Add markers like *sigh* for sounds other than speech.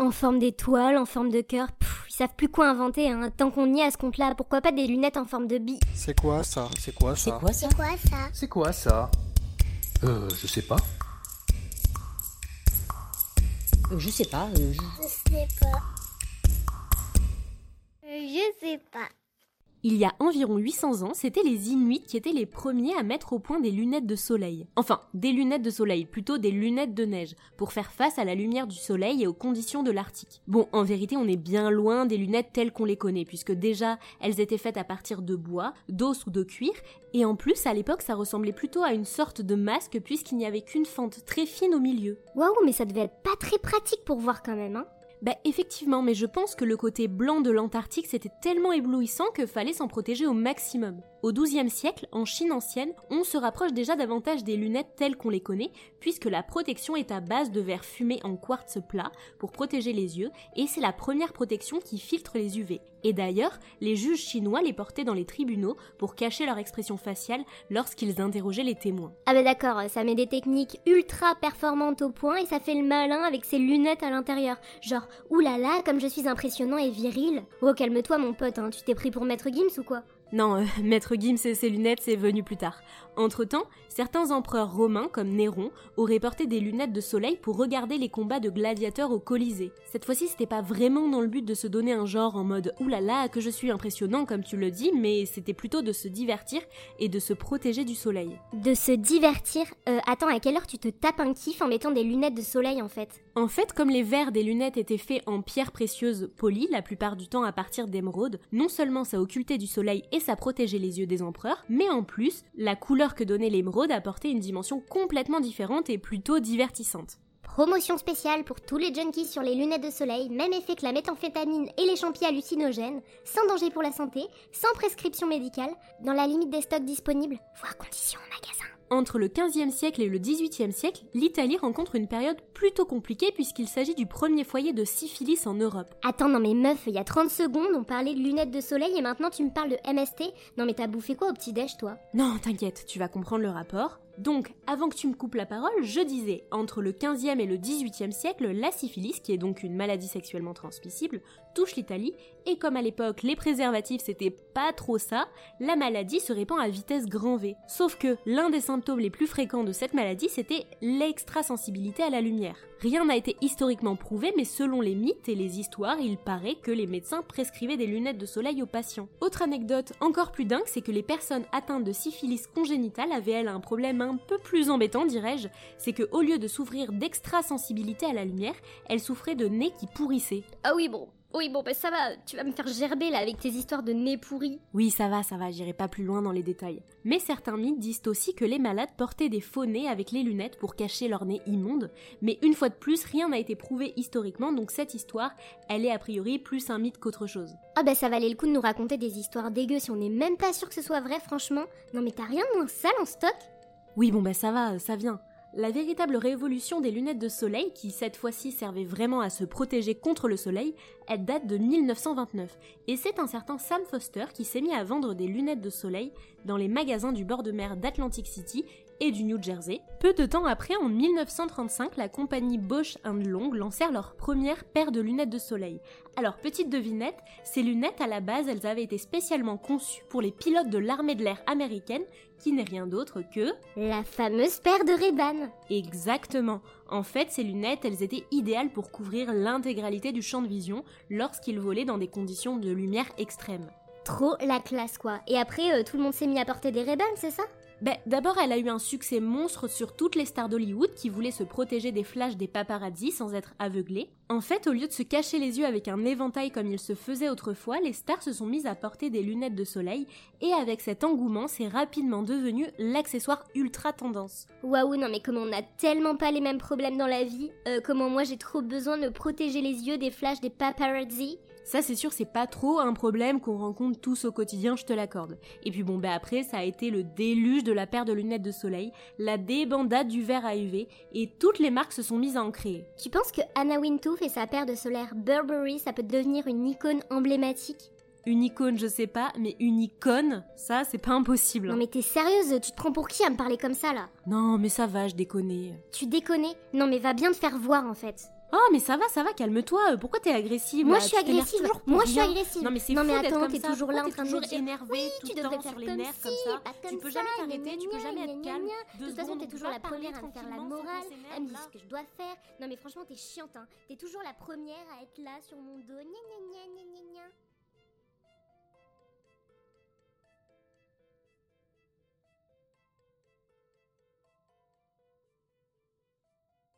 En forme d'étoile, en forme de cœur, ils savent plus quoi inventer, hein. Tant qu'on y est à ce compte-là, pourquoi pas des lunettes en forme de bille? C'est quoi ça? C'est quoi C'est ça quoi ça? C'est quoi ça? C'est quoi ça? Euh, je sais pas. Euh, Je sais pas. euh, je- Je sais pas. Euh, Je sais pas. Il y a environ 800 ans, c'était les Inuits qui étaient les premiers à mettre au point des lunettes de soleil. Enfin, des lunettes de soleil, plutôt des lunettes de neige, pour faire face à la lumière du soleil et aux conditions de l'Arctique. Bon, en vérité, on est bien loin des lunettes telles qu'on les connaît, puisque déjà, elles étaient faites à partir de bois, d'os ou de cuir, et en plus, à l'époque, ça ressemblait plutôt à une sorte de masque, puisqu'il n'y avait qu'une fente très fine au milieu. Waouh, mais ça devait être pas très pratique pour voir quand même, hein. Bah effectivement, mais je pense que le côté blanc de l'Antarctique c'était tellement éblouissant que fallait s'en protéger au maximum. Au XIIe siècle, en Chine ancienne, on se rapproche déjà davantage des lunettes telles qu'on les connaît, puisque la protection est à base de verre fumé en quartz plat pour protéger les yeux, et c'est la première protection qui filtre les UV. Et d'ailleurs, les juges chinois les portaient dans les tribunaux pour cacher leur expression faciale lorsqu'ils interrogeaient les témoins. Ah bah d'accord, ça met des techniques ultra performantes au point et ça fait le malin avec ses lunettes à l'intérieur. Genre, oulala, comme je suis impressionnant et viril. Oh, calme-toi mon pote, hein, tu t'es pris pour Maître Gims ou quoi? Non, euh, *laughs* Maître Gims et ses lunettes, c'est venu plus tard. Entre-temps, certains empereurs romains, comme Néron, auraient porté des lunettes de soleil pour regarder les combats de gladiateurs au Colisée. Cette fois-ci, c'était pas vraiment dans le but de se donner un genre en mode oulala, que je suis impressionnant comme tu le dis, mais c'était plutôt de se divertir et de se protéger du soleil. De se divertir Euh, attends, à quelle heure tu te tapes un kiff en mettant des lunettes de soleil en fait? En fait, comme les verres des lunettes étaient faits en pierres précieuses polies, la plupart du temps à partir d'émeraude, non seulement ça occultait du soleil et ça protégeait les yeux des empereurs, mais en plus, la couleur que donnait l'émeraude apportait une dimension complètement différente et plutôt divertissante. Promotion spéciale pour tous les junkies sur les lunettes de soleil, même effet que la méthamphétamine et les champis hallucinogènes, sans danger pour la santé, sans prescription médicale, dans la limite des stocks disponibles, voire conditions en magasin. Entre le 15e siècle et le 18e siècle, l'Italie rencontre une période plutôt compliquée puisqu'il s'agit du premier foyer de syphilis en Europe. Attends, non mais meuf, il y a 30 secondes, on parlait de lunettes de soleil et maintenant tu me parles de MST Non mais t'as bouffé quoi au petit-déj toi? Non, t'inquiète, tu vas comprendre le rapport. Donc, avant que tu me coupes la parole, je disais, entre le 15e et le 18e siècle, la syphilis, qui est donc une maladie sexuellement transmissible, touche l'Italie, et comme à l'époque les préservatifs c'était pas trop ça, la maladie se répand à vitesse grand V. Sauf que l'un des symptômes les plus fréquents de cette maladie c'était l'extrasensibilité à la lumière. Rien n'a été historiquement prouvé, mais selon les mythes et les histoires, il paraît que les médecins prescrivaient des lunettes de soleil aux patients. Autre anecdote encore plus dingue, c'est que les personnes atteintes de syphilis congénitale avaient elles un problème un peu plus embêtant, dirais-je, c'est que au lieu de souffrir d'extrasensibilité à la lumière, elles souffraient de nez qui pourrissait. Ah oui bon, oui bon bah ça va, tu vas me faire gerber là avec tes histoires de nez pourri. Oui, ça va, ça va, j'irai pas plus loin dans les détails. Mais certains mythes disent aussi que les malades portaient des faux nez avec les lunettes pour cacher leur nez immonde, mais une fois de plus, rien n'a été prouvé historiquement, donc cette histoire, elle est a priori plus un mythe qu'autre chose. Ah bah ça valait le coup de nous raconter des histoires dégueu si on n'est même pas sûr que ce soit vrai franchement. Non mais t'as rien de moins sale en stock? Oui, bon bah ça va, ça vient. La véritable révolution des lunettes de soleil, qui cette fois-ci servait vraiment à se protéger contre le soleil, elle date de 1929. Et c'est un certain Sam Foster qui s'est mis à vendre des lunettes de soleil dans les magasins du bord de mer d'Atlantic City et du New Jersey. Peu de temps après, en 1935, la compagnie Bosch Long lancèrent leur première paire de lunettes de soleil. Alors, petite devinette, ces lunettes à la base, elles avaient été spécialement conçues pour les pilotes de l'armée de l'air américaine, qui n'est rien d'autre que... La fameuse paire de Ray-Ban. Exactement. En fait, ces lunettes, elles étaient idéales pour couvrir l'intégralité du champ de vision lorsqu'ils volaient dans des conditions de lumière extrêmes. Trop la classe quoi. Et après, euh, tout le monde s'est mis à porter des Ray-Ban, c'est ça? Ben, d'abord, elle a eu un succès monstre sur toutes les stars d'Hollywood qui voulaient se protéger des flashs des paparazzi sans être aveuglées. En fait, au lieu de se cacher les yeux avec un éventail comme il se faisait autrefois, les stars se sont mises à porter des lunettes de soleil et avec cet engouement, c'est rapidement devenu l'accessoire ultra tendance. Waouh, non mais comment on a tellement pas les mêmes problèmes dans la vie Euh, Comment moi j'ai trop besoin de protéger les yeux des flashs des paparazzi? Ça, c'est sûr, c'est pas trop un problème qu'on rencontre tous au quotidien, je te l'accorde. Et puis bon, bah après, ça a été le déluge de la paire de lunettes de soleil, la débandade du verre à UV, et toutes les marques se sont mises à en créer. Tu penses que Anna Et sa paire de solaire Burberry, ça peut devenir une icône emblématique Une icône, je sais pas, mais une icône, ça, c'est pas impossible. Non mais t'es sérieuse Tu te prends pour qui à me parler comme ça là? Non, mais ça va, je déconne. Tu déconnes? Non mais va bien te faire voir en fait. Oh, mais ça va, ça va, calme-toi. euh, Pourquoi t'es agressive Moi là? je suis Tu t'énerves agressive. toujours pour Moi je suis rien. agressive. Non mais c'est Non, fou mais d'être attends, comme t'es ça. toujours là en Pourquoi train de me toujours dire, énervé Oui, tout tu le devrais temps faire sur les comme nerfs comme ci, ça? pas Tu comme peux ça, jamais t'arrêter, tu gna, peux jamais gna, être gna, calme. gna. De toute façon, t'es toujours la première à me faire la morale, à me dire ce que je dois faire. Non mais franchement, t'es chiante, hein. T'es toujours la première à être là sur mon dos. Gna gna gna gna gna gna.